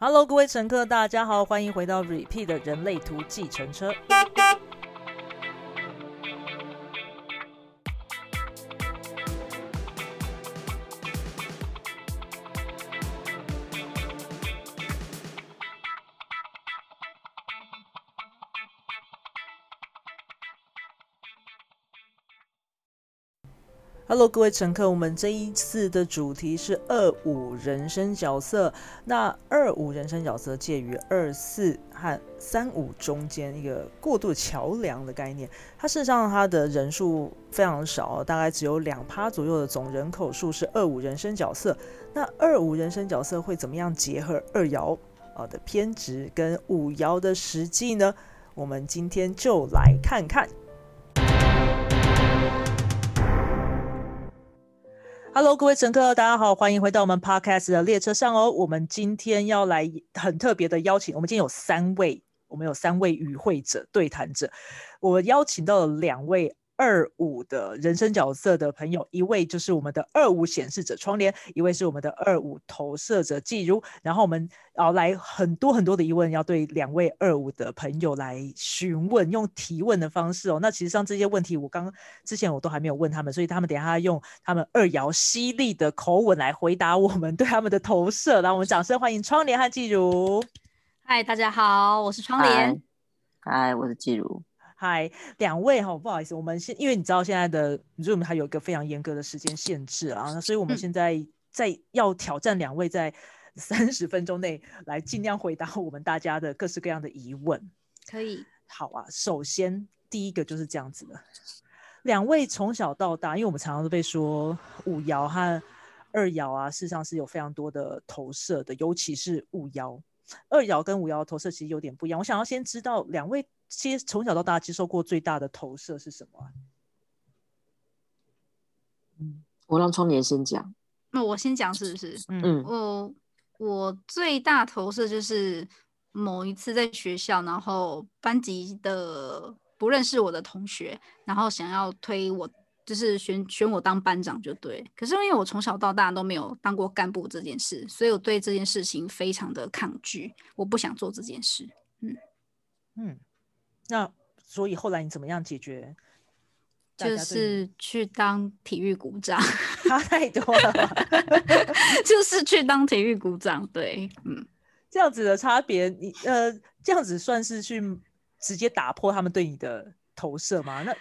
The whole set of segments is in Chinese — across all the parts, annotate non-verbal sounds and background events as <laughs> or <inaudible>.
Hello，各位乘客，大家好，欢迎回到 Repeat 的人类图计程车。Hello，各位乘客，我们这一次的主题是二五人生角色。那二五人生角色介于二四和三五中间一个过渡桥梁的概念。它事实上它的人数非常少，大概只有两趴左右的总人口数是二五人生角色。那二五人生角色会怎么样结合二爻啊的偏执跟五爻的实际呢？我们今天就来看看。Hello，各位乘客，大家好，欢迎回到我们 Podcast 的列车上哦。我们今天要来很特别的邀请，我们今天有三位，我们有三位与会者、对谈者，我邀请到了两位。二五的人生角色的朋友，一位就是我们的二五显示者窗帘，一位是我们的二五投射者季如。然后我们要来很多很多的疑问，要对两位二五的朋友来询问，用提问的方式哦。那其实像这些问题，我刚之前我都还没有问他们，所以他们等下用他们二爻犀利的口吻来回答我们对他们的投射。然后我们掌声欢迎窗帘和季如。嗨，大家好，我是窗帘。嗨，我是季如。嗨，两位哈，不好意思，我们现因为你知道现在的 Zoom 它有一个非常严格的时间限制啊，所以我们现在在要挑战两位在 <laughs> 三十分钟内来尽量回答我们大家的各式各样的疑问。可以，好啊。首先第一个就是这样子的，两位从小到大，因为我们常常都被说五爻和二爻啊，事实上是有非常多的投射的，尤其是五爻。二爻跟五爻投射其实有点不一样。我想要先知道两位接从小到大接受过最大的投射是什么？嗯，我让窗帘先讲。那我先讲是不是？嗯，我我最大投射就是某一次在学校，然后班级的不认识我的同学，然后想要推我。就是选选我当班长就对，可是因为我从小到大都没有当过干部这件事，所以我对这件事情非常的抗拒，我不想做这件事。嗯嗯，那所以后来你怎么样解决？就是去当体育股长，<laughs> 差太多了。<laughs> 就是去当体育股长，对，嗯，这样子的差别，你呃，这样子算是去直接打破他们对你的投射吗？那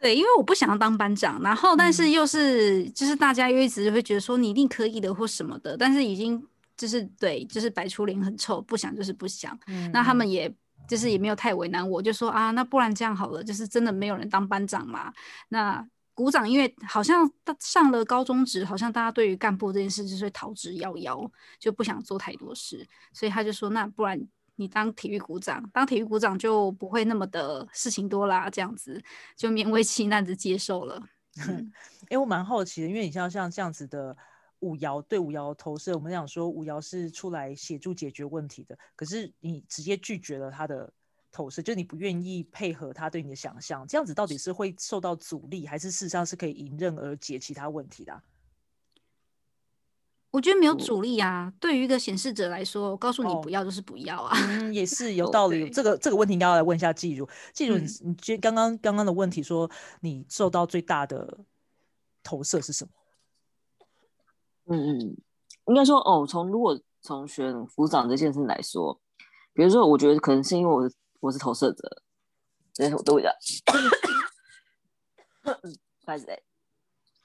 对，因为我不想要当班长，然后但是又是就是大家又一直会觉得说你一定可以的或什么的，但是已经就是对，就是摆出脸很臭，不想就是不想。那他们也就是也没有太为难我，就说啊，那不然这样好了，就是真的没有人当班长嘛。那鼓掌，因为好像上了高中职，好像大家对于干部这件事就是逃之夭夭，就不想做太多事，所以他就说那不然。你当体育股长，当体育股长就不会那么的事情多啦，这样子就勉为其难的接受了。<laughs> 哎，我蛮好奇的，因为你像像这样子的五爻对五爻投射，我们讲说五爻是出来协助解决问题的，可是你直接拒绝了他的投射，就你不愿意配合他对你的想象，这样子到底是会受到阻力，还是事实上是可以迎刃而解其他问题的？我觉得没有阻力啊。对于一个显示者来说，我告诉你不要就是不要啊。嗯，也是 <laughs> 有道理。这个这个问题应该要来问一下季如。季如，你你觉刚刚刚刚的问题说你受到最大的投射是什么？嗯嗯，应该说哦，从如果从选副长这件事来说，比如说，我觉得可能是因为我我是投射者，这些我都会的。开始嘞，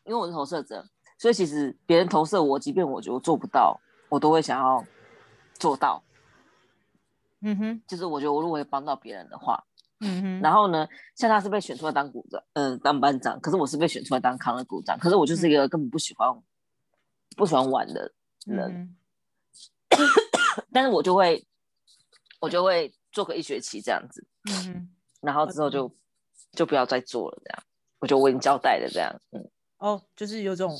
因为我是投射者。所以其实别人投射我，即便我觉得做不到，我都会想要做到。嗯哼，就是我觉得我如果帮到别人的话，嗯哼。然后呢，像他是被选出来当股长，嗯，当班长，可是我是被选出来当康乐股长，可是我就是一个根本不喜欢不喜欢玩的人。<coughs> 但是我就会我就会做个一学期这样子，嗯。然后之后就就不要再做了，这样，我就我已经交代了这样，嗯。哦，就是有种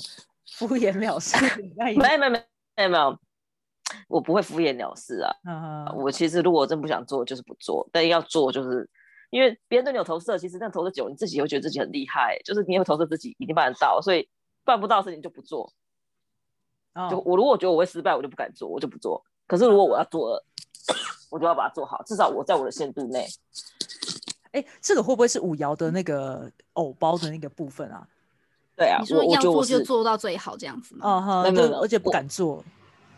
敷衍了事，没有没有没有没有，我不会敷衍了事啊。我其实如果真不想做，就是不做；但要做，就是因为别人对你有投射，其实那投射久，你自己会觉得自己很厉害，就是你有投射自己一定办得到，所以办不到的事情就不做。就我如果觉得我会失败，我就不敢做，我就不做。可是如果我要做了，我就要把它做好，至少我在我的限度内。哎，这个会不会是五爻的那个偶包的那个部分啊？对啊，你说要做就做到最好这样子吗？啊哈，对，而且不敢做。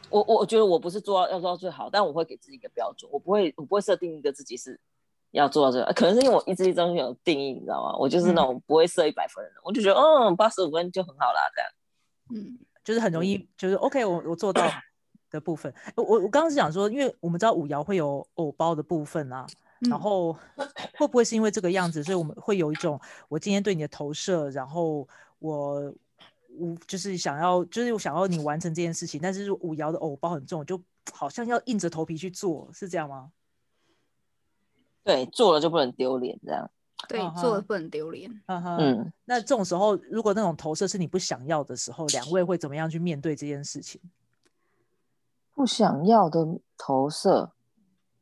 我我觉得我不是做到要做到最好，但我会给自己一个标准，我不会我不会设定一个自己是要做到这个，可能是因为我一直一中心有定义，你知道吗？我就是那种不会设一百分的人，我就觉得嗯八十五分就很好啦，这样。嗯，就是很容易，就是 OK，我我做到的部分。我我刚刚是想说，因为我们知道五爻会有偶包的部分啊。然后会不会是因为这个样子，所以我们会有一种我今天对你的投射，然后我我就是想要，就是我想要你完成这件事情，但是五爻的偶包很重，就好像要硬着头皮去做，是这样吗？对，做了就不能丢脸，这样。对，做的不能丢脸。嗯，那这种时候，如果那种投射是你不想要的时候，两位会怎么样去面对这件事情？不想要的投射。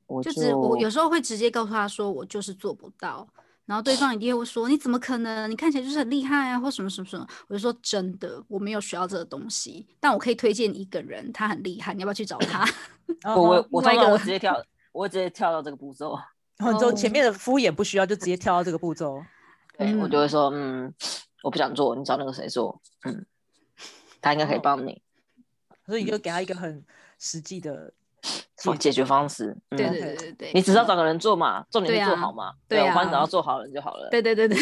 我就只我有时候会直接告诉他说我就是做不到，然后对方一定会说你怎么可能？你看起来就是很厉害啊，或什么什么什么。我就说真的，我没有需要这个东西，但我可以推荐一个人，他很厉害，你要不要去找他？<laughs> 我我我通常我直接跳，我直接跳到这个步骤，然后前面的敷衍不需要，就直接跳到这个步骤。对我就会说嗯，我不想做，你找那个谁做，嗯，他应该可以帮你，所以你就给他一个很实际的。解决方式，对对对对对，你只要找个人做嘛，重点是做好嘛，对啊，我帮你找到做好人就好了。对对对对，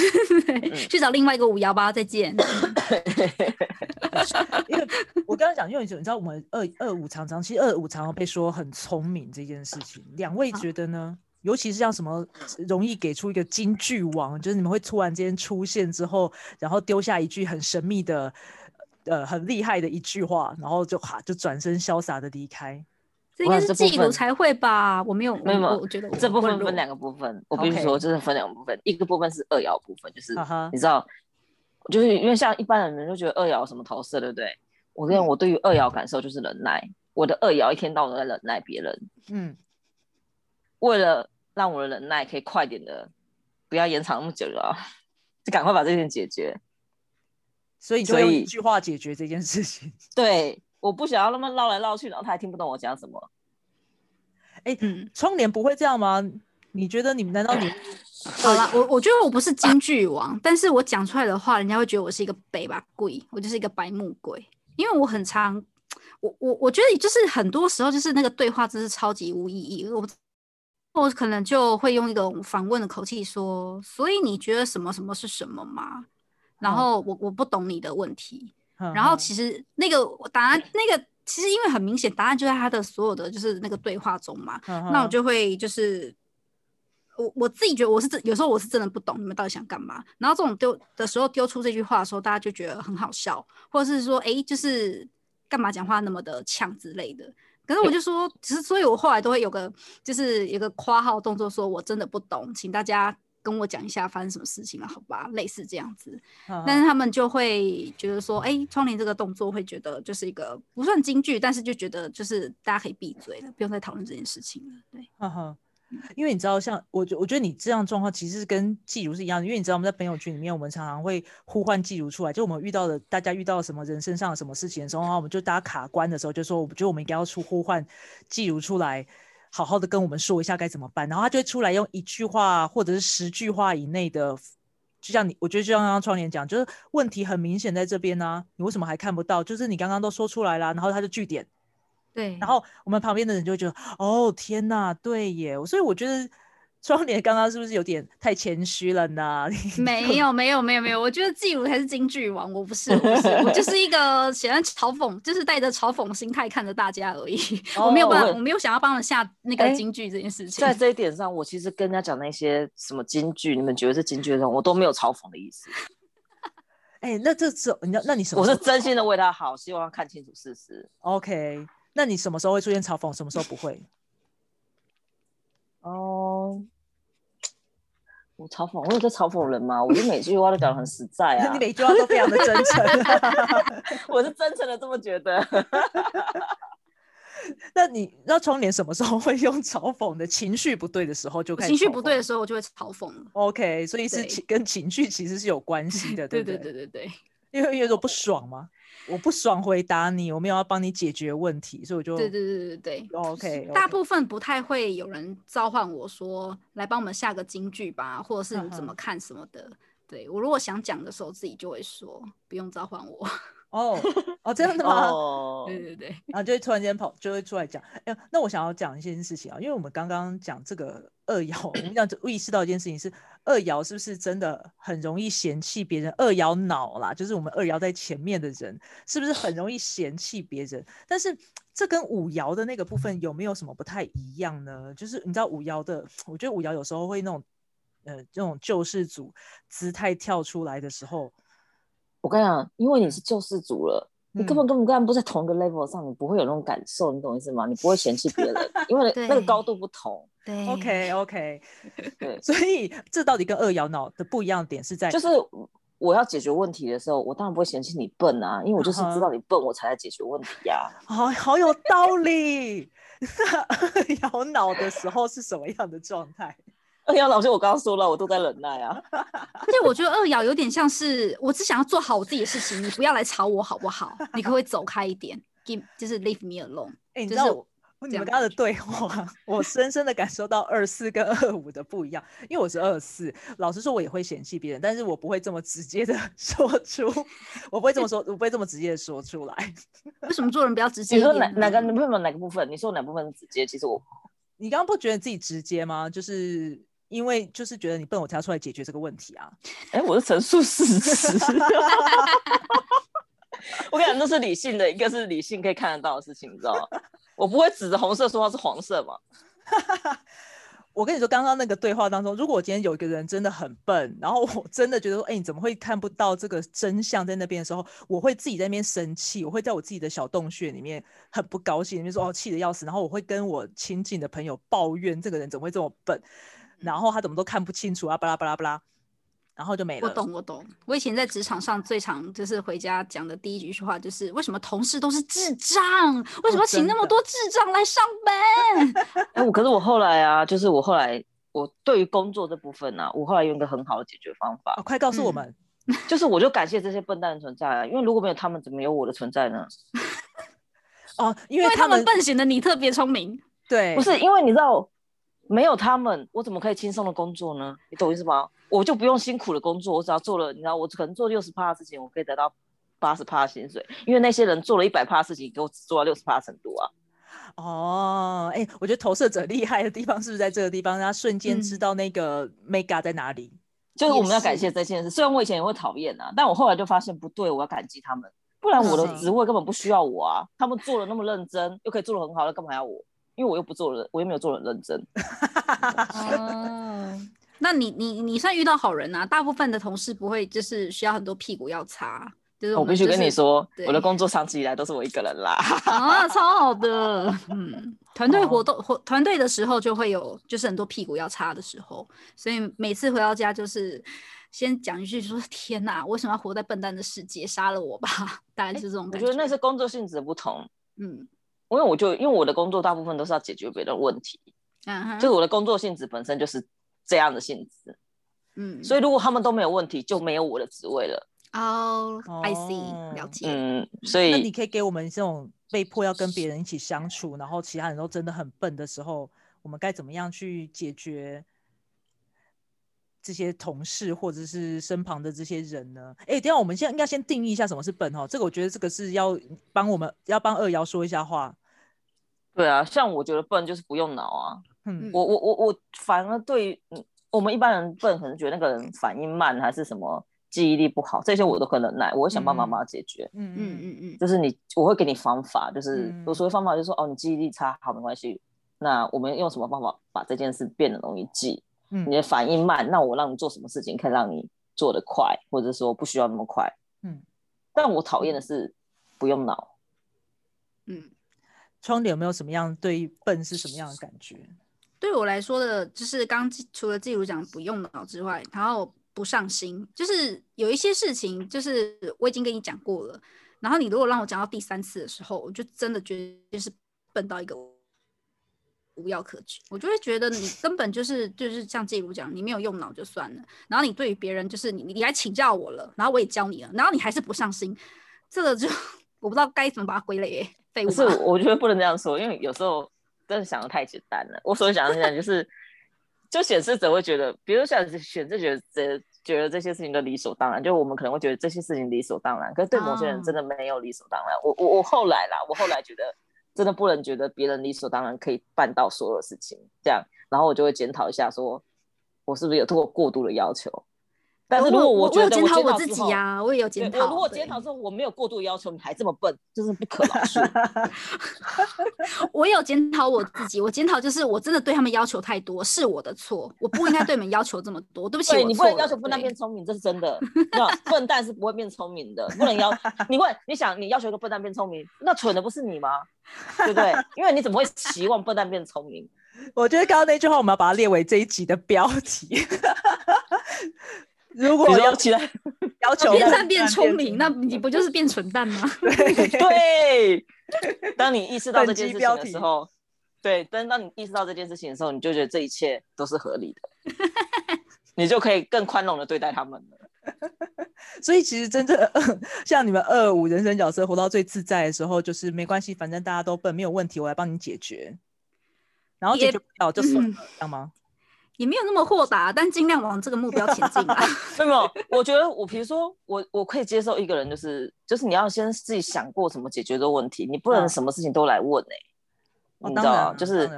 去找另外一个五幺八再见。<laughs> 因为我刚刚讲，因为你知道我们二二五常常，其实二五常常被说很聪明这件事情，两位觉得呢？尤其是像什么容易给出一个金句王，就是你们会突然间出现之后，然后丢下一句很神秘的、呃很厉害的一句话，然后就哈就转身潇洒的离开。这应该是嫉妒才会吧？我没有，没有，我觉得这部分分两个部分。我必须说，这是分两个部分。一个部分是二爻部分，就是你知道，就是因为像一般人就觉得二爻什么投射，对不对？我跟我对于二爻感受就是忍耐。我的二爻一天到晚都在忍耐别人。嗯。为了让我的忍耐可以快点的，不要延长那么久了，<laughs> 就赶快把这件解决。所以，就用一句话解决这件事情。<laughs> 对。我不想要那么绕来绕去，然后他还听不懂我讲什么。哎，窗帘不会这样吗？你觉得你们难道你 <laughs> 好了？我我觉得我不是京剧王，但是我讲出来的话，人家会觉得我是一个北吧鬼，我就是一个白目鬼。因为我很常，我我我觉得就是很多时候就是那个对话真是超级无意义。我我可能就会用一种反问的口气说：“所以你觉得什么什么是什么吗？”然后我我不懂你的问题。然后其实那个答案，那个其实因为很明显，答案就在他的所有的就是那个对话中嘛。那我就会就是我我自己觉得我是真有时候我是真的不懂你们到底想干嘛。然后这种丢的时候丢出这句话的时候，大家就觉得很好笑，或者是说哎，就是干嘛讲话那么的呛之类的。可是我就说，其实所以我后来都会有个就是有个括号动作，说我真的不懂，请大家。跟我讲一下发生什么事情了，好吧？类似这样子，但是他们就会觉得说，哎，窗帘这个动作会觉得就是一个不算京剧，但是就觉得就是大家可以闭嘴了，不用再讨论这件事情了。对，哈哈，因为你知道，像我觉，我觉得你这样状况其实是跟季如是一样的，因为你知道我们在朋友圈里面，我们常常会呼唤季如出来，就我们遇到的大家遇到什么人身上什么事情的时候，然后我们就大家卡关的时候，就说，我觉得我们应该要出呼唤季如出来。好好的跟我们说一下该怎么办，然后他就会出来用一句话或者是十句话以内的，就像你，我觉得就像刚刚窗帘讲，就是问题很明显在这边呢，你为什么还看不到？就是你刚刚都说出来了，然后他就据点，对，然后我们旁边的人就会觉得，哦天哪，对耶，所以我觉得。窗帘刚刚是不是有点太谦虚了呢？<laughs> 没有没有没有没有，我觉得季如才是京剧王，我不是，我不是，我就 <laughs> 是一个喜欢嘲讽，就是带着嘲讽心态看着大家而已。<laughs> 我没有办法，我没有想要帮他下那个京剧这件事情。在这一点上，我其实跟人家讲那些什么京剧，你们觉得是京剧的时候，我都没有嘲讽的意思。哎，那这次你要，那你什么？我是真心的为他好，希望他看清楚事实。OK，那你什么时候会出现嘲讽？什么时候不会？哦。我嘲讽，我有在嘲讽人吗？我就每句话都讲的很实在啊，<laughs> 你每句话都非常的真诚，<laughs> 我是真诚的这么觉得。<laughs> 那你那窗帘什么时候会用嘲讽的情绪不对的时候就开始？情绪不对的时候我就会嘲讽了。OK，所以是情跟情绪其实是有关系的，对对对对对。因为有种不爽吗？我不爽回答你，我没有要帮你解决问题，所以我就对对对对对，OK。大部分不太会有人召唤我说来帮我们下个金句吧，或者是你怎么看什么的。对我如果想讲的时候，自己就会说，不用召唤我。哦哦，这样的吗？对对对，然后就会突然间跑，就会出来讲。哎，那我想要讲一件事情啊，因为我们刚刚讲这个二爻，我们讲意识到一件事情是，二爻是不是真的很容易嫌弃别人？二爻脑啦，就是我们二爻在前面的人，是不是很容易嫌弃别人？但是这跟五爻的那个部分有没有什么不太一样呢？就是你知道五爻的，我觉得五爻有时候会那种呃这种救世主姿态跳出来的时候。我跟你讲，因为你是救世主了，你根本根本根本不在同一个 level 上，你不会有那种感受，你懂意思吗？你不会嫌弃别人，因为那个高度不同。对，OK OK，<laughs> 对，所以这到底跟二摇脑的不一样点是在，就是我要解决问题的时候，我当然不会嫌弃你笨啊，因为我就是知道你笨，我才来解决问题呀。<laughs> 好，好有道理。<laughs> 二爻脑的时候是什么样的状态？<laughs> 二爻老师，我刚刚说了，我都在忍耐啊。<laughs> 而且我觉得二爻有点像是，我只想要做好我自己的事情，你不要来吵我好不好？你可不可以走开一点？Give 就是 leave me alone。哎，你知道你们刚刚的对话，<laughs> 我深深的感受到二四跟二五的不一样。因为我是二四，老实说，我也会嫌弃别人，但是我不会这么直接的说出，我不会这么说，我不会这么直接的说出来。为什么做人不要直接？你说哪哪个？你问问哪个部分？你说哪部分直接？其实我，你刚刚不觉得自己直接吗？就是。因为就是觉得你笨，我才要出来解决这个问题啊！哎，我是陈述事实。<laughs> 我跟你讲，这是理性的，一个是理性可以看得到的事情，你知道吗？我不会指着红色说它是黄色嘛。<laughs> 我跟你说，刚刚那个对话当中，如果我今天有一个人真的很笨，然后我真的觉得说，哎，你怎么会看不到这个真相在那边的时候，我会自己在那边生气，我会在我自己的小洞穴里面很不高兴，里面说哦，气得要死，然后我会跟我亲近的朋友抱怨，这个人怎么会这么笨。然后他怎么都看不清楚啊，巴拉巴拉巴拉，然后就没了。我懂，我懂。我以前在职场上最常就是回家讲的第一句话就是：为什么同事都是智障？为什么请那么多智障来上班？<laughs> 哎，我可是我后来啊，就是我后来我对于工作这部分呢，我后来用一个很好的解决方法。快告诉我们，就是我就感谢这些笨蛋的存在啊，因为如果没有他们，怎么有我的存在呢？<laughs> 哦，因为他们笨，显得你特别聪明。对，不是因为你知道。没有他们，我怎么可以轻松的工作呢？你懂意思吗？我就不用辛苦的工作，我只要做了，你知道，我可能做六十趴的事情，我可以得到八十趴的薪水，因为那些人做了一百趴的事情，给我只做到六十趴程度啊。哦，哎，我觉得投射者厉害的地方是不是在这个地方？他瞬间知道那个 mega 在哪里？就是我们要感谢这件事。虽然我以前也会讨厌啊，但我后来就发现不对，我要感激他们，不然我的职位根本不需要我啊。他们做的那么认真，又可以做的很好，那干嘛要我？因为我又不做人，我又没有做人认真。哦，<laughs> 那你你你算遇到好人啊？大部分的同事不会就是需要很多屁股要擦，就是我必须跟你说，我的工作长期以来都是我一个人啦。啊，<laughs> 超好的，嗯，团队活动活团队的时候就会有就是很多屁股要擦的时候，所以每次回到家就是先讲一句说：“天哪，为什么要活在笨蛋的世界？杀了我吧！”大概是这种。我觉得那是工作性质的不同，嗯。因为我就因为我的工作大部分都是要解决别人问题，嗯，就是我的工作性质本身就是这样的性质，嗯，所以如果他们都没有问题，就没有我的职位了。哦，I see，了解。嗯，所以那你可以给我们这种被迫要跟别人一起相处，然后其他人都真的很笨的时候，我们该怎么样去解决这些同事或者是身旁的这些人呢？哎，等下我们现在应该先定义一下什么是笨哈，这个我觉得这个是要帮我们要帮二瑶说一下话。对啊，像我觉得笨就是不用脑啊。嗯，我我我我反而对我们一般人笨，可能觉得那个人反应慢还是什么记忆力不好，这些我都可能耐，我会想办法把它解决。嗯嗯嗯嗯，就是你，我会给你方法，就是我所谓方法就是说，哦，你记忆力差，好没关系，那我们用什么方法把这件事变得容易记？嗯，你的反应慢，那我让你做什么事情可以让你做得快，或者说不需要那么快？嗯，但我讨厌的是不用脑。嗯。窗帘有没有什么样对笨是什么样的感觉？对我来说的，就是刚除了季如讲不用脑之外，然后不上心，就是有一些事情，就是我已经跟你讲过了，然后你如果让我讲到第三次的时候，我就真的觉得就是笨到一个无药可治。我就会觉得你根本就是就是像季如讲，你没有用脑就算了，然后你对于别人就是你你来请教我了，然后我也教你了，然后你还是不上心，这个就 <laughs> 我不知道该怎么把它归类。废物。是，我觉得不能这样说，因为有时候真的想的太简单了。我所想的讲就是，就显示者会觉得，比如像选择觉得觉得这些事情都理所当然，就我们可能会觉得这些事情理所当然，可是对某些人真的没有理所当然。我我我后来啦，我后来觉得真的不能觉得别人理所当然可以办到所有事情，这样，然后我就会检讨一下，说我是不是有过过度的要求。但是如果我觉得检讨我自己呀，我也有检讨。我如果检讨之后我没有过度要求，你还这么笨，真是不可饶恕。<laughs> 我有检讨我自己，我检讨就是我真的对他们要求太多，是我的错，我不应该对你们要求这么多，对不起。你不能要求笨蛋变聪明，这是真的。笨蛋是不会变聪明的，不能要。你问，你想，你要求一个笨蛋变聪明，那蠢的不是你吗？对不对？因为你怎么会期望笨蛋变聪明？<laughs> 我觉得刚刚那句话，我们要把它列为这一集的标题。如果要起来 <laughs> 要求变善变聪明，那你不就是变蠢蛋吗？<laughs> <laughs> 对，当你意识到这件事情的时候，对，当当你意识到这件事情的时候，你就觉得这一切都是合理的，你就可以更宽容的对待他们了。所以其实真正像你们二五人生角色活到最自在的时候，就是没关系，反正大家都笨，没有问题，我来帮你解决，然后解决不了就算了，这样吗？也没有那么豁达，但尽量往这个目标前进吧。<laughs> 没有，我觉得我比如说我我可以接受一个人，就是就是你要先自己想过怎么解决这个问题，你不能什么事情都来问哎，你知道就是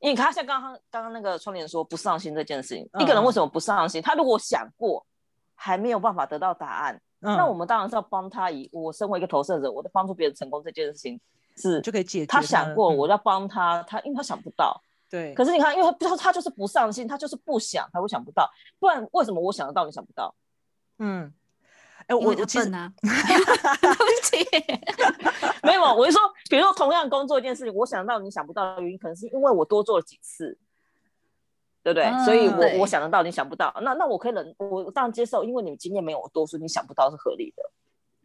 因为他像刚刚刚刚那个窗帘说不上心这件事情，一个人为什么不上心？他如果想过还没有办法得到答案，那我们当然是要帮他。以我身为一个投射者，我在帮助别人成功这件事情是就可以解决。他想过，我要帮他，他因为他想不到。对，可是你看，因为他他就是不上心，他就是不想，他会想不到。不然为什么我想得到，你想不到？嗯，哎，我我其实呢，对不起，没有，我就说，比如说同样工作一件事情，我想到你想不到的原因，可能是因为我多做了几次，对不对？所以我我想得到，你想不到，那那我可以忍，我当然接受，因为你经验没有我多，所以你想不到是合理的。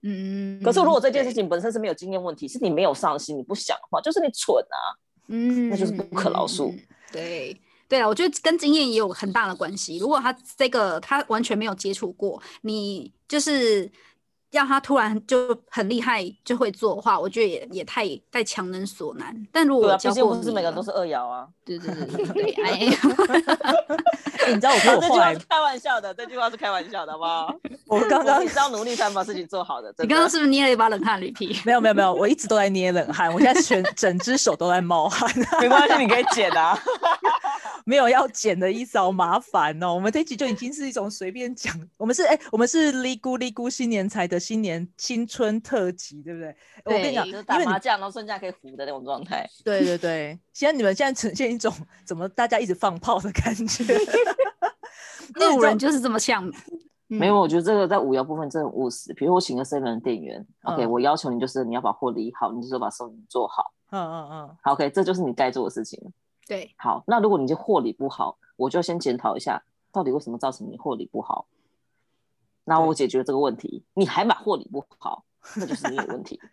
嗯，可是如果这件事情本身是没有经验问题，是你没有上心，你不想的话，就是你蠢啊。嗯，那就是不可饶恕。对，对啊，我觉得跟经验也有很大的关系。如果他这个他完全没有接触过，你就是。让他突然就很厉害就会做的话，我觉得也也太太强人所难。但如果毕竟不是每个人都是二爻啊，对对对对 <laughs> <laughs> 哎，你知道我说这句话是开玩笑的，这句话是开玩笑的，好不好？<laughs> 我刚刚你是要努力才能把事情做好的。你刚刚是不是捏了一把冷汗？驴皮？没有没有没有，我一直都在捏冷汗，我现在全整只手都在冒汗。没关系，你可以剪啊。没有要剪的意思，好麻烦哦。我们这集就已经是一种随便讲，我们是哎，我们是哩咕哩咕新年才的新年新春特辑，对不对？我跟你讲，就是打麻将然后剩下可以胡的那种状态。对对对，现在你们现在呈现一种怎么大家一直放炮的感觉。<laughs> 那五人就是这么像。没有，我觉得这个在五爻部分真的很务实。比如我请个 seven 店员，OK，我要求你就是你要把货理好，你就说把收银做好。嗯嗯嗯。好，OK，这就是你该做的事情。对，好，那如果你这货理不好，我就先检讨一下，到底为什么造成你货理不好。那我解决这个问题，你还把货理不好，那就是你有问题。<laughs>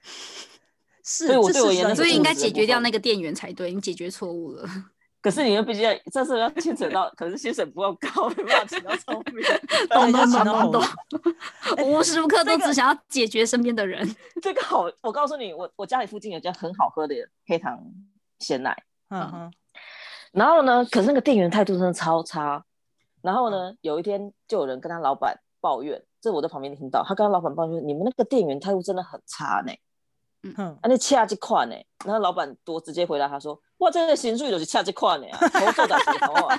是，所以我对我言，所以应该解决掉那个店员才对，你解决错误了。<laughs> 可是你又毕竟这是要牵扯到，可是薪水不够高，没办法请到聪明。懂懂懂懂懂，无时无刻都只想要解决身边的人。<laughs> 这个好，我告诉你，我我家里附近有家很好喝的黑糖鲜奶。嗯哼。然后呢？可是那个店员态度真的超差。然后呢？有一天就有人跟他老板抱怨，这我在旁边听到，他跟他老板抱怨：“你们那个店员态度真的很差呢。”嗯哼，啊，那恰这款呢？然后老板多直接回答他说：“哇，这个薪水就是恰这款呢啊，头做的什么啊？”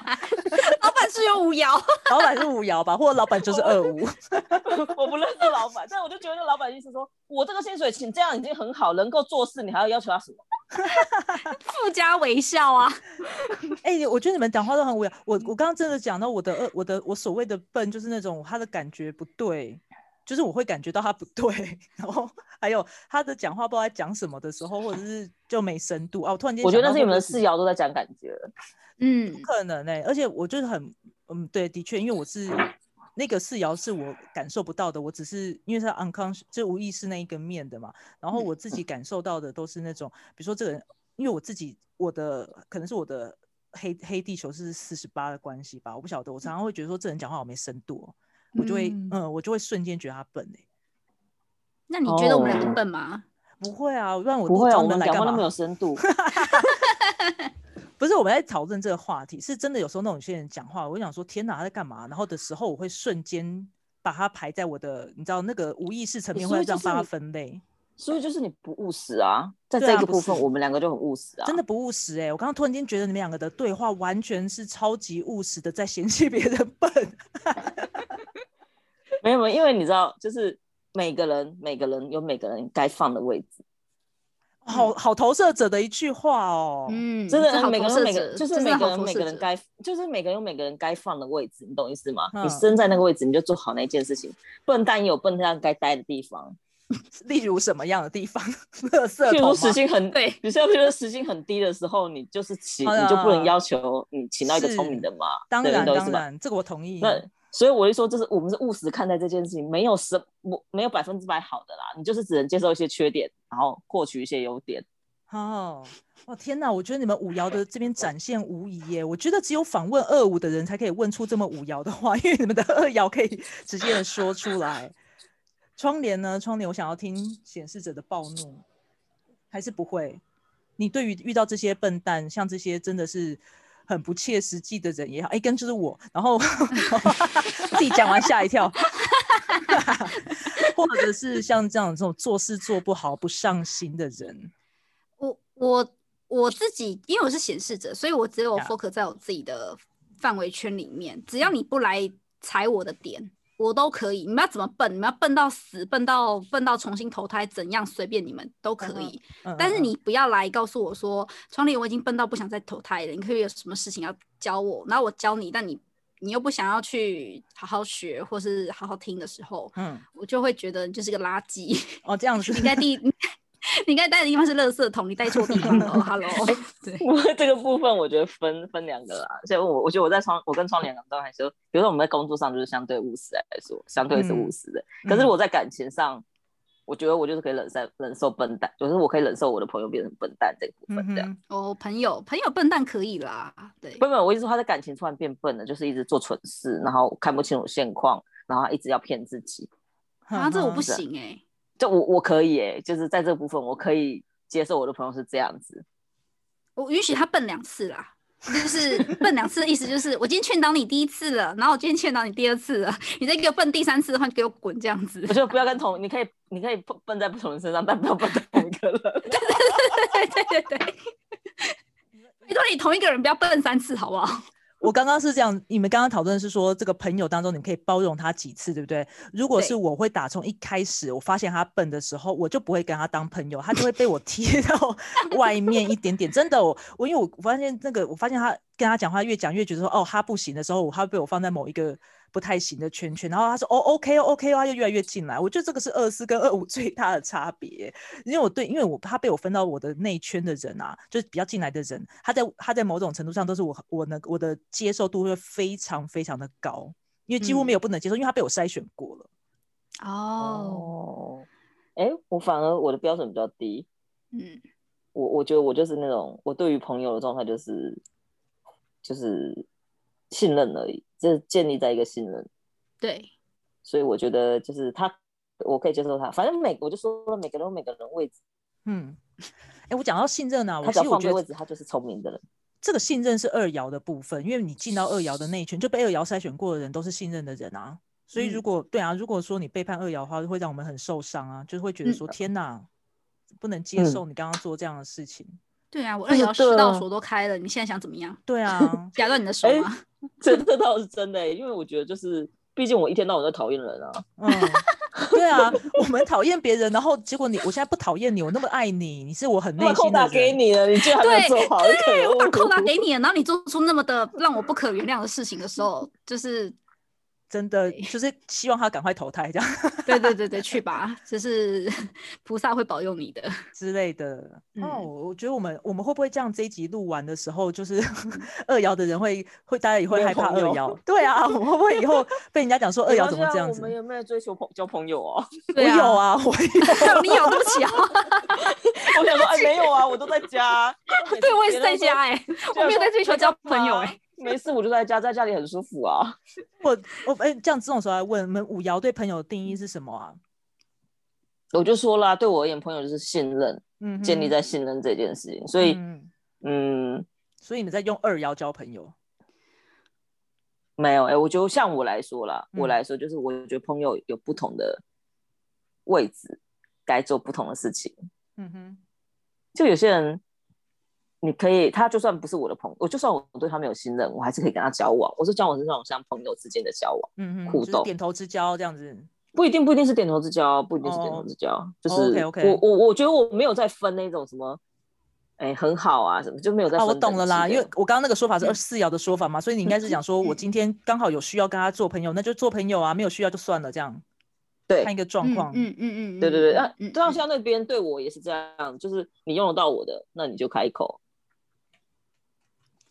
<laughs> 老板是有五爻，老板是五爻吧？或者老板就是二五？<laughs> 我不认识老板，但我就觉得老板意思说，我这个薪水请这样已经很好，能够做事，你还要要求他什么？<laughs> 附加微笑啊！<laughs> 哎，我觉得你们讲话都很无聊。我我刚刚真的讲到我的二，我的我所谓的笨，就是那种他的感觉不对，就是我会感觉到他不对，然后还有他的讲话不知道在讲什么的时候，或者是就没深度啊。我突然间我觉得那是你们的四爻都在讲感觉，嗯，不可能哎。而且我就是很嗯，对，的确，因为我是那个四爻是我感受不到的，我只是因为是 unconscious，就无意识那一个面的嘛。然后我自己感受到的都是那种，比如说这个人。因为我自己我的可能是我的黑黑地球是四十八的关系吧，我不晓得，我常常会觉得说这人讲话好没深度，我就会嗯，我就会瞬间觉得他笨哎。那你觉得我们两个笨吗？不会啊，不然我不会啊，我们讲话那么有深度。<laughs> 不是我们在讨论这个话题，是真的有时候那种有些人讲话，我想说天哪他在干嘛？然后的时候我会瞬间把它排在我的，你知道那个无意识层面会这样帮他分类。所以就是你不务实啊，在这个部分我们两个就很务实啊，真的不务实哎！我刚刚突然间觉得你们两个的对话完全是超级务实的，在嫌弃别人笨。没 <laughs> 有没有，因为你知道，就是每个人每个人有每个人该放的位置。好好投射者的一句话哦，嗯，真的，每个人每个就是每个人每个人该就是每个人有每个人该放的位置，你懂意思吗？你身在那个位置，你就做好那件事情。笨蛋也有笨蛋该待的地方，例如什么样的地方？譬如时薪很对，你像譬如时薪很低的时候，你就是请，你就不能要求你请到一个聪明的嘛？当然当然，这个我同意。那所以我就说，这是我们是务实看待这件事情，没有什我没有百分之百好的啦，你就是只能接受一些缺点，然后获取一些优点。哦，哦天哪！我觉得你们五爻的这边展现无疑耶，我觉得只有访问二五的人才可以问出这么五爻的话，因为你们的二爻可以直接的说出来。窗帘呢？窗帘，我想要听显示者的暴怒，还是不会？你对于遇到这些笨蛋，像这些真的是。很不切实际的人也好，哎，跟就是我，然后 <laughs> 自己讲完吓一跳，<laughs> 或者是像这样这种做事做不好、不上心的人，我我我自己，因为我是显示者，所以我只有 focus 在我自己的范围圈里面，只要你不来踩我的点。我都可以，你们要怎么笨？你们要笨到死，笨到笨到重新投胎，怎样随便你们都可以。但是你不要来告诉我说，窗帘我已经笨到不想再投胎了。你可以有什么事情要教我，然后我教你，但你你又不想要去好好学或是好好听的时候，嗯，我就会觉得你就是个垃圾。哦，这样 <laughs> 子，你在第。<laughs> <laughs> 你该带的地方是垃圾桶，你带错地方了。Hello，<laughs> 对，这个部分我觉得分分两个啦。所以我我觉得我在窗，我跟窗帘都还是，比如说我们在工作上就是相对务实来说，相对是务实的。可是我在感情上，我觉得我就是可以忍受忍受笨蛋，就是我可以忍受我的朋友变成笨蛋这个部分这样。哦，朋友朋友笨蛋可以啦，对。不不，我意思说他的感情突然变笨了，就是一直做蠢事，然后看不清楚现况，然后一直要骗自己。啊，这我不行哎。就我我可以哎，就是在这部分我可以接受我的朋友是这样子，我允许他笨两次啦，就是笨两次的意思就是我今天劝导你第一次了，然后我今天劝导你第二次了，你再给我笨第三次的话，给我滚这样子。我就不要跟同，你可以你可以笨在不同人身上，但不要笨在同一个人。对对对对对对，你说 <laughs> 你同一个人不要笨三次好不好？我刚刚是这样，你们刚刚讨论是说这个朋友当中，你可以包容他几次，对不对？如果是我会打从一开始我发现他笨的时候，我就不会跟他当朋友，他就会被我踢 <laughs> 到外面一点点。真的，我我因为我发现那个，我发现他跟他讲话越讲越觉得说哦他不行的时候，他被我放在某一个。不太行的圈圈，然后他说哦，OK 哦，OK 哦，他就越来越进来。我觉得这个是二四跟二五 <laughs> 最大的差别，因为我对，因为我怕被我分到我的内圈的人啊，就是比较进来的人，他在他在某种程度上都是我我能我的接受度会非常非常的高，因为几乎没有不能接受，因为他被我筛选过了。哦，哎，我反而我的标准比较低。嗯，我我觉得我就是那种，我对于朋友的状态就是就是信任而已。这建立在一个信任，对，所以我觉得就是他，我可以接受他。反正每我就说了，每个人有每个人位置。嗯，哎，我讲到信任呢，他只要放对位置，他就是聪明的人。这个信任是二爻的部分，因为你进到二爻的那一圈，就被二爻筛选过的人都是信任的人啊。所以如果对啊，如果说你背叛二爻的话，会让我们很受伤啊，就是会觉得说天哪，不能接受你刚刚做这样的事情。对啊，我二爻十道锁都开了，你现在想怎么样？对啊，<laughs> 夹断你的 <laughs> 手吗？<laughs> 这这倒是真的，因为我觉得就是，毕竟我一天到晚在讨厌人啊。嗯，对啊，我们讨厌别人，然后结果你，我现在不讨厌你，我那么爱你，你是我很内心的。扣打给你了，你居然没做好，对，我把扣打给你了，然后你做出那么的让我不可原谅的事情的时候，就是真的就是希望他赶快投胎这样。<laughs> 对对对对，<laughs> 去吧，就是 <laughs> 菩萨会保佑你的之类的。哦，我觉得我们我们会不会这样？这一集录完的时候，就是二爻的人会会大家也会害怕二爻。对啊，我们会不会以后被人家讲说二爻怎么这样子？我们有没有追求朋交朋友啊？我有啊，我有。你有对不起啊。我想说，哎，没有啊，我都在家。对，我也是在家哎，我没有在追求交朋友哎。没事，我就在家，在家里很舒服啊。<laughs> 我我哎，这样这种时候来问，你们五爻对朋友的定义是什么啊？我就说啦，对我而言，朋友就是信任，嗯，建立在信任这件事情。所以，嗯，所以你们在用二爻交朋友？没有哎，我觉得像我来说啦，我来说就是我觉得朋友有不同的位置，该做不同的事情。嗯哼，就有些人。你可以，他就算不是我的朋友，我就算我对他没有信任，我还是可以跟他交往。我是交往是那种像朋友之间的交往，嗯嗯，互动，点头之交这样子，不一定不一定是点头之交，不一定是点头之交，就是我我我觉得我没有在分那种什么，哎，很好啊什么，就没有在。我懂了啦，因为我刚刚那个说法是二四爻的说法嘛，所以你应该是讲说我今天刚好有需要跟他做朋友，那就做朋友啊，没有需要就算了这样。对，看一个状况，嗯嗯嗯，对对对，那对啊，像那边对我也是这样，就是你用得到我的，那你就开口。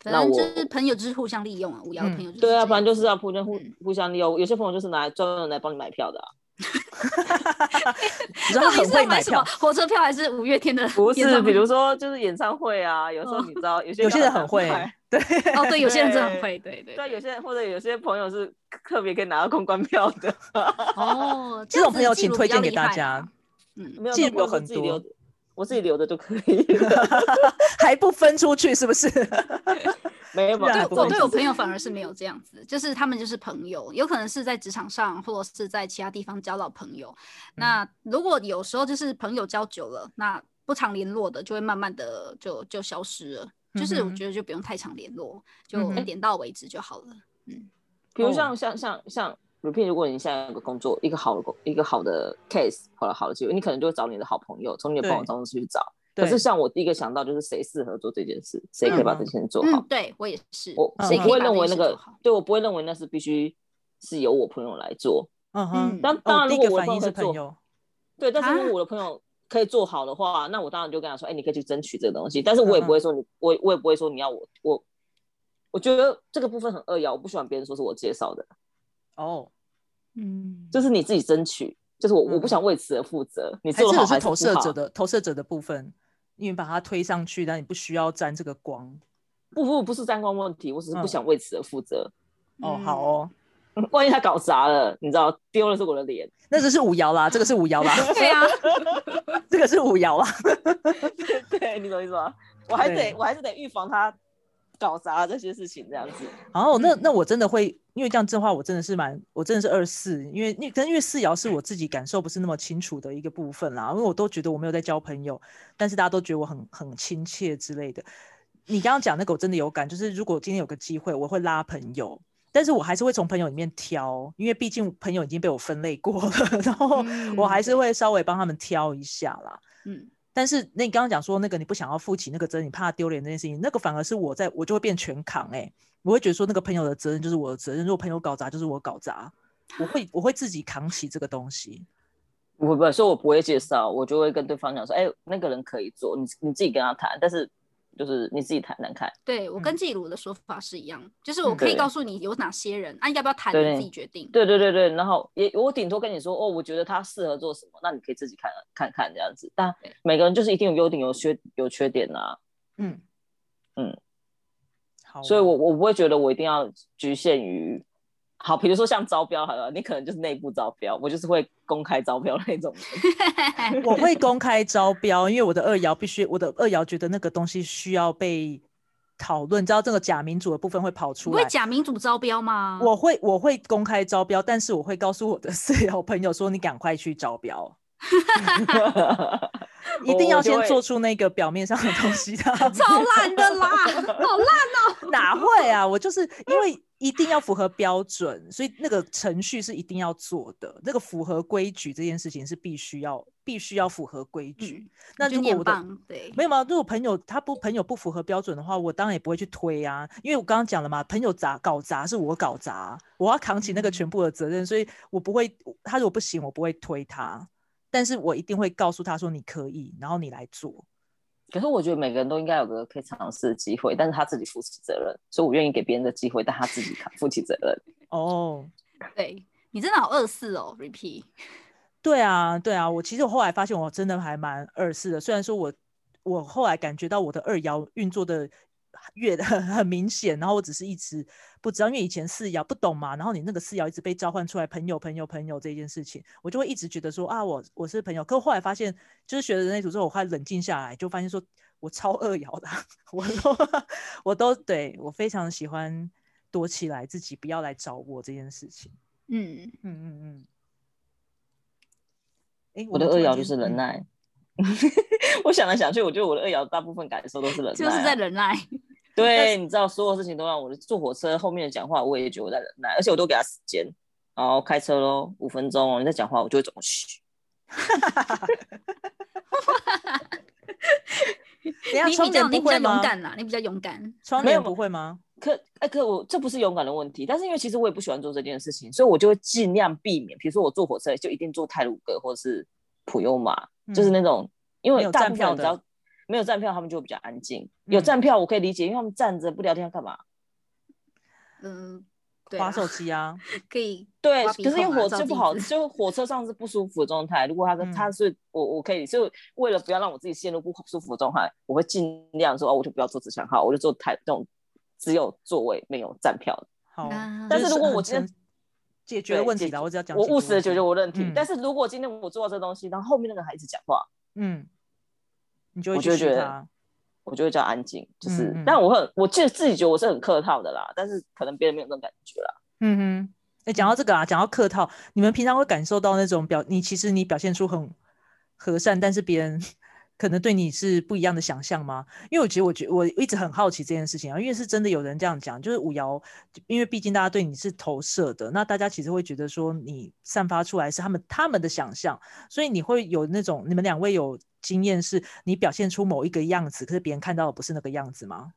反正就是朋友，就是互相利用啊。五幺的朋友，对啊，反正就是要互相互互相利用。有些朋友就是拿来专门来帮你买票的啊。<laughs> 你知道很会买票，火车票还是五月天的？不是，比如 <laughs> 说就是演唱会啊。有时候你知道，<laughs> 有些有些人很会，对哦，对，有些人真的很会，对对。对，有些人或者有些朋友是特别可以拿到公关票的。哦，这种朋友请推荐给大家。嗯，没有，有很多。我自己留着就可以了，<laughs> 还不分出去是不是？<laughs> 没有，对我对我朋友反而是没有这样子，就是他们就是朋友，有可能是在职场上或者是在其他地方交到朋友。那如果有时候就是朋友交久了，那不常联络的就会慢慢的就就消失了。就是我觉得就不用太常联络，就点到为止就好了。嗯，比如像像像像。repeat，如果你现在有个工作，一个好的工，一个好的 case 或者好的机会，你可能就会找你的好朋友，从你的朋友当中去找。可是像我第一个想到就是谁适合做这件事，谁可以把这件事做好。对我也是，我我不会认为那个，对我不会认为那是必须是由我朋友来做。嗯哼。当当然，如果我的朋友会做，对，但是如果我的朋友可以做好的话，那我当然就跟他说，哎，你可以去争取这个东西。但是我也不会说你，我我也不会说你要我我。我觉得这个部分很扼要，我不喜欢别人说是我介绍的。哦。嗯，就是你自己争取，就是我我不想为此而负责。你做好还是投射者的投射者的部分，因为把它推上去，但你不需要沾这个光。不不不是沾光问题，我只是不想为此而负责。哦，好哦，<laughs> 万一他搞砸了，你知道丢了是我的脸。那只是五爻啦，这个是五爻啦。<laughs> 对啊，这个是五爻啦。<laughs> 对，你懂意思吗？我还得我还是得预防他。搞砸这些事情这样子，然后那那我真的会，因为这样子的话，我真的是蛮，我真的是二四，因为因跟因为四爻是我自己感受不是那么清楚的一个部分啦，因为我都觉得我没有在交朋友，但是大家都觉得我很很亲切之类的。你刚刚讲那个我真的有感，就是如果今天有个机会，我会拉朋友，但是我还是会从朋友里面挑，因为毕竟朋友已经被我分类过了，<laughs> 然后我还是会稍微帮他们挑一下啦，嗯。但是那你刚刚讲说那个你不想要负起那个责任，你怕丢脸那件事情，那个反而是我在我就会变全扛哎，我会觉得说那个朋友的责任就是我的责任，如果朋友搞砸就是我搞砸，我会我会自己扛起这个东西。我不，所以我不会介绍，我就会跟对方讲说，哎，那个人可以做，你你自己跟他谈，但是。就是你自己谈谈看，对我跟季鲁的说法是一样，就是我可以告诉你有哪些人，啊，要不要谈你自己决定。对对对对，然后也我顶多跟你说，哦，我觉得他适合做什么，那你可以自己看看看这样子。但每个人就是一定有优点有缺有缺点呐。嗯嗯，好，所以我我不会觉得我一定要局限于。好，比如说像招标，好了，你可能就是内部招标，我就是会公开招标那种。<laughs> 我会公开招标，因为我的二爻必须，我的二爻觉得那个东西需要被讨论，知道这个假民主的部分会跑出来。会假民主招标吗？我会，我会公开招标，但是我会告诉我的 <laughs> 四爻朋友说，你赶快去招标。<laughs> 一定要先做出那个表面上的东西的，超烂的啦，好烂哦！哪会啊？我就是因为一定要符合标准，所以那个程序是一定要做的。那个符合规矩这件事情是必须要。必须要符合规矩。那如果我的对没有吗？如果朋友他不朋友不符合标准的话，我当然也不会去推啊，因为我刚刚讲了嘛，朋友砸搞砸是我搞砸，我要扛起那个全部的责任，所以我不会他如果不行，我不会推他，但是我一定会告诉他说你可以，然后你来做。可是我觉得每个人都应该有个可以尝试的机会，但是他自己负起责任，所以我愿意给别人的机会，但他自己扛负起责任。<laughs> 哦，对你真的好二四哦，repeat。对啊，对啊，我其实我后来发现我真的还蛮二四的，虽然说我我后来感觉到我的二爻运作的越很 <laughs> 很明显，然后我只是一直不知道，因为以前四爻不懂嘛，然后你那个四爻一直被召唤出来，朋友朋友朋友这件事情，我就会一直觉得说啊，我我是朋友，可后来发现就是学了人类图之后，我快冷静下来，就发现说我超二爻的，<laughs> 我都我都对我非常喜欢躲起来，自己不要来找我这件事情。嗯嗯嗯嗯。哎，我的二爻就是忍耐。<laughs> 我想来想去，我觉得我的二爻大部分感受都是忍耐，<laughs> 就是在忍耐。<laughs> 对，你知道，所有事情都让我坐火车后面的讲话，我也觉得我在忍耐，而且我都给他时间。然后开车喽，五分钟哦，你在讲话，我就会走过去。你比较你比较勇敢啦，你比较勇敢。窗帘不会吗？可哎，可我这不是勇敢的问题，但是因为其实我也不喜欢做这件事情，所以我就会尽量避免。比如说我坐火车，就一定坐泰鲁阁或者是普悠玛，就是那种因为大部分只要没有站票，他们就比较安静。有站票我可以理解，因为他们站着不聊天要干嘛？嗯。滑手机啊，可以 <laughs> 对，可是因为火车不好，就火车上是不舒服的状态。如果他跟他是我，我可以就为了不要让我自己陷入不舒服的状态，我会尽量说哦，我就不要坐自强号，我就坐台这种只有座位没有站票的。好，但是如果我今天解决问题了，我只要讲我务实的解决我问题。但是如果今天我做到这东西，然后后面那个孩子讲话，嗯，你就会觉得。我就会叫安静，就是，但我很，我其实自己觉得我是很客套的啦，但是可能别人没有那种感觉啦。嗯哼，哎，讲到这个啊，讲到客套，你们平常会感受到那种表，你其实你表现出很和善，但是别人可能对你是不一样的想象吗？因为我觉得，我觉我一直很好奇这件事情啊，因为是真的有人这样讲，就是五爻，因为毕竟大家对你是投射的，那大家其实会觉得说你散发出来是他们他们的想象，所以你会有那种，你们两位有。经验是你表现出某一个样子，可是别人看到的不是那个样子吗？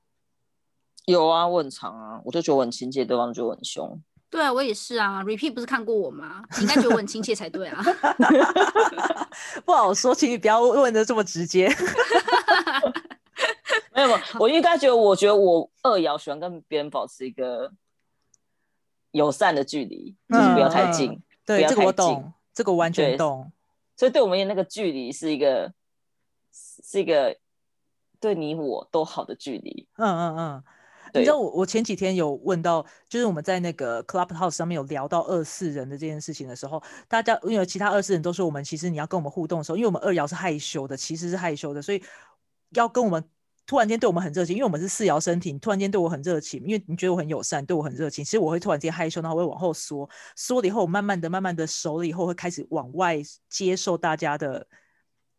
有啊，我很长啊，我就觉得我很亲切，对方就很凶。对啊，我也是啊。Repeat 不是看过我吗？你应该觉得我很亲切才对啊。<laughs> 不好说，请你不要问的这么直接。<laughs> 没有，我应该觉得，我觉得我二瑶喜欢跟别人保持一个友善的距离，就是不要太近。对，这个我懂，这个我完全懂。所以对我们那个距离是一个，是一个对你我都好的距离。嗯嗯嗯。你知道我我前几天有问到，就是我们在那个 Clubhouse 上面有聊到二四人的这件事情的时候，大家因为其他二四人都说我们其实你要跟我们互动的时候，因为我们二爻是害羞的，其实是害羞的，所以要跟我们。突然间对我们很热情，因为我们是四爻身体。你突然间对我很热情，因为你觉得我很友善，对我很热情。其实我会突然间害羞，然后会往后缩，缩了以后，我慢慢的、慢慢的熟了以后，会开始往外接受大家的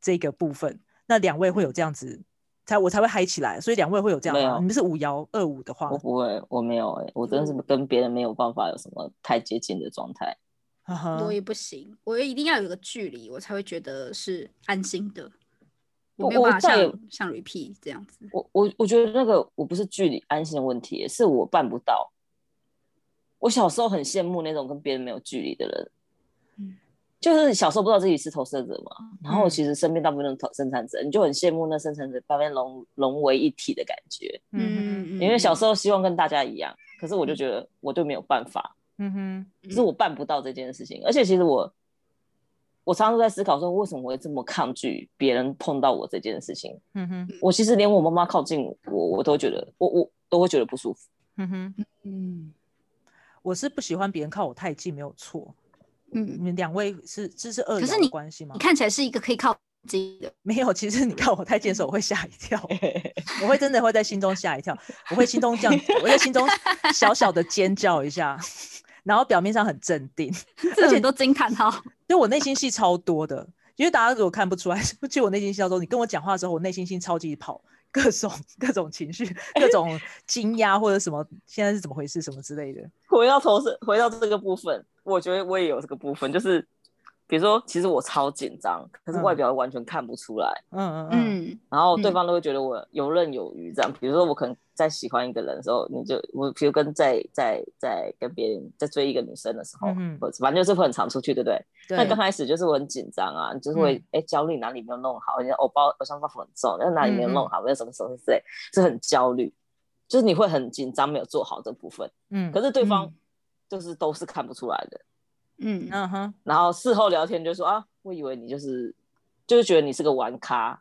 这个部分。那两位会有这样子，才我才会嗨起来。所以两位会有这样吗？你们是五幺二五的话，我不会，我没有哎，我真的是跟别人没有办法有什么太接近的状态。我也不行，我一定要有个距离，我才会觉得是安心的。我没有办法像像 repeat 这样子。我我我觉得那个我不是距离安心的问题，是我办不到。我小时候很羡慕那种跟别人没有距离的人，嗯，就是小时候不知道自己是投射者嘛，然后其实身边大部分都是生产者，你就很羡慕那生产者把面融融为一体的感觉，嗯嗯，因为小时候希望跟大家一样，可是我就觉得我就没有办法，嗯哼，是我办不到这件事情，而且其实我。我常常都在思考说，为什么我会这么抗拒别人碰到我这件事情？嗯哼，我其实连我妈妈靠近我，我都觉得，我我都会觉得不舒服。嗯哼，嗯，我是不喜欢别人靠我太近，没有错。嗯，你们两位是这是二的关系吗？你看起来是一个可以靠近的。<laughs> 没有，其实你看我太近的时候，我会吓一跳，<laughs> 我会真的会在心中吓一跳，我会心中这样，<laughs> 我在心中小小的尖叫一下。然后表面上很镇定，而且都惊叹号。就我内心戏超多的，因为大家如果看不出来，就我内心戏当中，你跟我讲话的时候，我内心戏超级跑，各种各种情绪，各种惊讶或者什么，现在是怎么回事，什么之类的。回到头是回到这个部分，我觉得我也有这个部分，就是。比如说，其实我超紧张，可是外表完全看不出来。嗯嗯嗯。然后对方都会觉得我游刃有余这样。比如说，我可能在喜欢一个人的时候，你就我，比如跟在在在跟别人在追一个女生的时候，嗯，反正就是会很常出去，对不对？对。那刚开始就是我很紧张啊，就是会哎焦虑哪里没有弄好，人家偶包偶像包袱很重，那哪里没有弄好，没有什么什么之类，是很焦虑，就是你会很紧张，没有做好这部分。嗯。可是对方就是都是看不出来的。嗯嗯哼，然后事后聊天就说啊，我以为你就是，就是觉得你是个玩咖。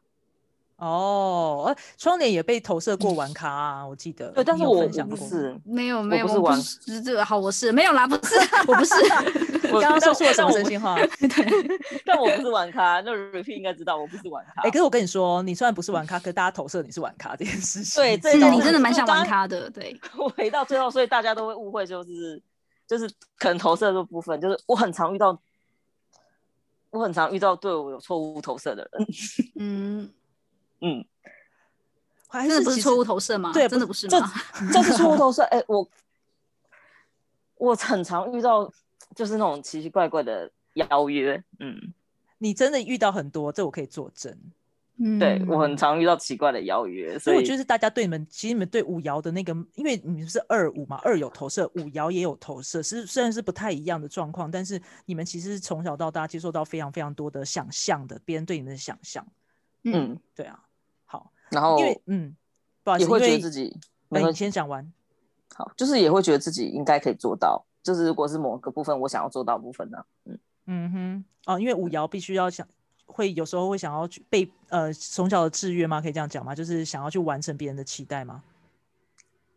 哦，窗帘也被投射过玩咖啊，我记得。对，但是我不是，没有没有，不是玩，是这个好，我是没有啦，不是，我不是。<laughs> 我刚刚说错了什么真心话？<laughs> 对，<laughs> 但我不是玩咖，那 repeat 应该知道我不是玩咖。哎，可是我跟你说，你虽然不是玩咖，可大家投射你是玩咖这件事情。对，真的，你真的蛮像玩咖的。对，我回到最后，所以大家都会误会，就是。就是可能投射的部分，就是我很常遇到，我很常遇到对我有错误投射的人。嗯 <laughs> 嗯，真的不是错误投射吗？对，真的不是吗？这这是错误投射。哎，我我很常遇到，就是那种奇奇怪怪的邀约。嗯，你真的遇到很多，这我可以作证。对我很常遇到奇怪的邀约，所以我觉得大家对你们，其实你们对五爻的那个，因为你们是二五嘛，二有投射，五爻也有投射，是虽然是不太一样的状况，但是你们其实从小到大接受到非常非常多的想象的，别人对你们的想象。嗯，对啊，好，然后因为嗯，不好意思，也会觉得自己，那你先讲完。好，就是也会觉得自己应该可以做到，就是如果是某个部分我想要做到部分呢，嗯嗯哼，哦，因为五爻必须要想。会有时候会想要去被呃从小的制约吗？可以这样讲吗？就是想要去完成别人的期待吗？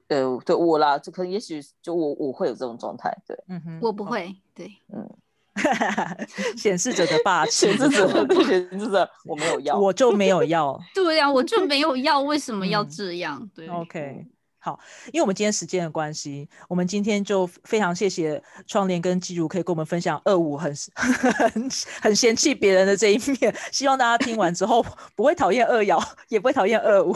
呃，对我啦，这可能也许就我我会有这种状态，对，嗯哼，我不会，对，嗯，<laughs> 显示者的霸气，<laughs> 显示者，显示者，我没有要，我就没有要，<laughs> 对呀，我就没有要，为什么要这样？对，OK。好，因为我们今天时间的关系，我们今天就非常谢谢窗帘跟基如可以跟我们分享二五很 <laughs> 很很嫌弃别人的这一面。希望大家听完之后不会讨厌二爻，也不会讨厌二五。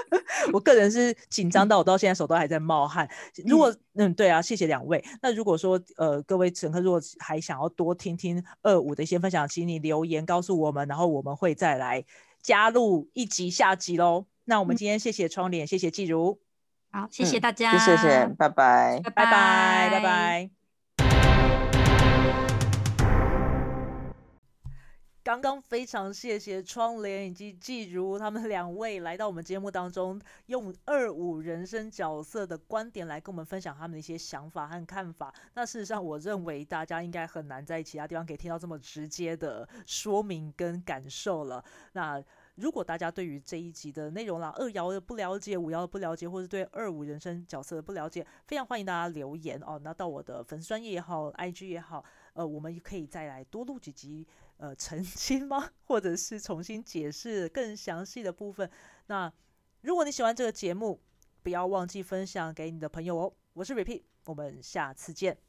<laughs> 我个人是紧张到我到现在手都还在冒汗。如果嗯对啊，谢谢两位。那如果说呃各位乘客如果还想要多听听二五的一些分享，请你留言告诉我们，然后我们会再来加入一集下集喽。那我们今天谢谢窗帘，谢谢季如。好，谢谢大家，谢谢，拜拜，拜拜，拜拜。刚刚非常谢谢窗帘以及季如他们两位来到我们节目当中，用二五人生角色的观点来跟我们分享他们的一些想法和看法。那事实上，我认为大家应该很难在其他地方可以听到这么直接的说明跟感受了。那。如果大家对于这一集的内容啦，二爻的不了解，五爻的不了解，或是对二五人生角色的不了解，非常欢迎大家留言哦。那到我的粉丝专业也好，IG 也好，呃，我们可以再来多录几集，呃，澄清吗？<laughs> 或者是重新解释更详细的部分。那如果你喜欢这个节目，不要忘记分享给你的朋友哦。我是 Repeat，我们下次见。